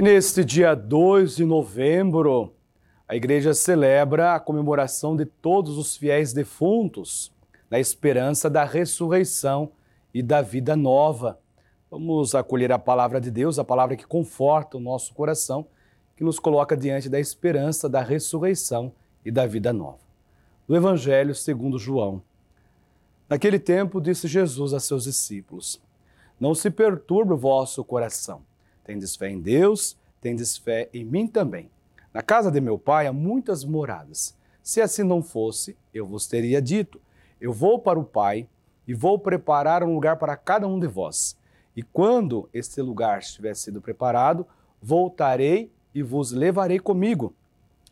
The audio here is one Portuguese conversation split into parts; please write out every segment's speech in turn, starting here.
Neste dia 2 de novembro, a igreja celebra a comemoração de todos os fiéis defuntos, na esperança da ressurreição e da vida nova. Vamos acolher a palavra de Deus, a palavra que conforta o nosso coração, que nos coloca diante da esperança da ressurreição e da vida nova. Do Evangelho segundo João. Naquele tempo disse Jesus a seus discípulos: Não se perturbe o vosso coração Tendes fé em Deus, tendes fé em mim também. Na casa de meu pai há muitas moradas. Se assim não fosse, eu vos teria dito: Eu vou para o Pai e vou preparar um lugar para cada um de vós. E quando este lugar estiver sido preparado, voltarei e vos levarei comigo,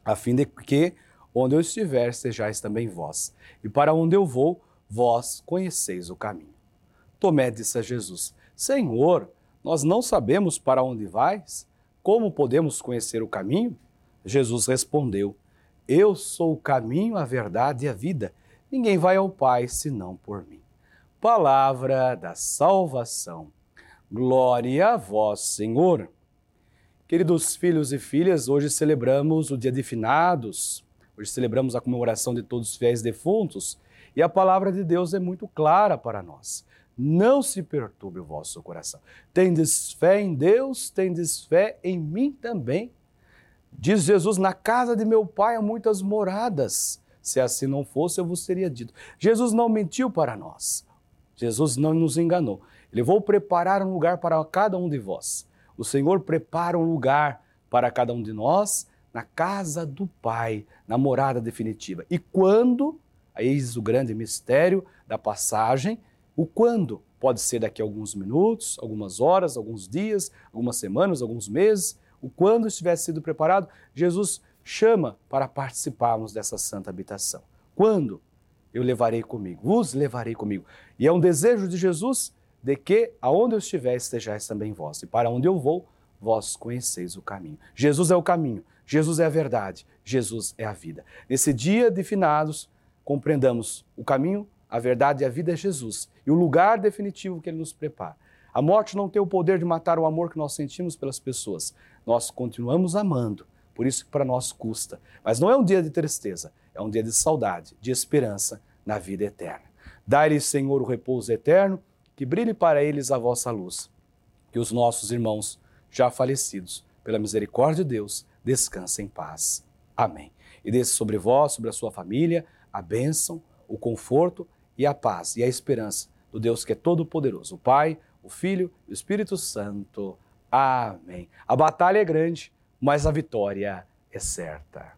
a fim de que, onde eu estiver, sejais também vós. E para onde eu vou, vós conheceis o caminho. Tomé disse a Jesus: Senhor, nós não sabemos para onde vais? Como podemos conhecer o caminho? Jesus respondeu: Eu sou o caminho, a verdade e a vida. Ninguém vai ao Pai senão por mim. Palavra da salvação. Glória a vós, Senhor. Queridos filhos e filhas, hoje celebramos o Dia de Finados, hoje celebramos a comemoração de todos os fiéis defuntos e a palavra de Deus é muito clara para nós não se perturbe o vosso coração. Tendes fé em Deus, tendes fé em mim também. Diz Jesus: Na casa de meu pai há muitas moradas. Se assim não fosse, eu vos teria dito. Jesus não mentiu para nós. Jesus não nos enganou. Ele vou preparar um lugar para cada um de vós. O Senhor prepara um lugar para cada um de nós na casa do Pai, na morada definitiva. E quando, eis o grande mistério da passagem, o quando pode ser daqui a alguns minutos, algumas horas, alguns dias, algumas semanas, alguns meses. O quando estiver sido preparado, Jesus chama para participarmos dessa santa habitação. Quando? Eu levarei comigo, vos levarei comigo. E é um desejo de Jesus de que aonde eu estiver estejais também vós. E para onde eu vou, vós conheceis o caminho. Jesus é o caminho, Jesus é a verdade, Jesus é a vida. Nesse dia de finados, compreendamos o caminho, a verdade e a vida é Jesus e o lugar definitivo que Ele nos prepara. A morte não tem o poder de matar o amor que nós sentimos pelas pessoas. Nós continuamos amando, por isso que para nós custa. Mas não é um dia de tristeza, é um dia de saudade, de esperança na vida eterna. Dai-lhes, Senhor, o repouso eterno, que brilhe para eles a vossa luz. Que os nossos irmãos, já falecidos, pela misericórdia de Deus, descansem em paz. Amém. E desça sobre vós, sobre a sua família, a bênção, o conforto e a paz e a esperança do Deus que é todo-poderoso, o Pai, o Filho e o Espírito Santo. Amém. A batalha é grande, mas a vitória é certa.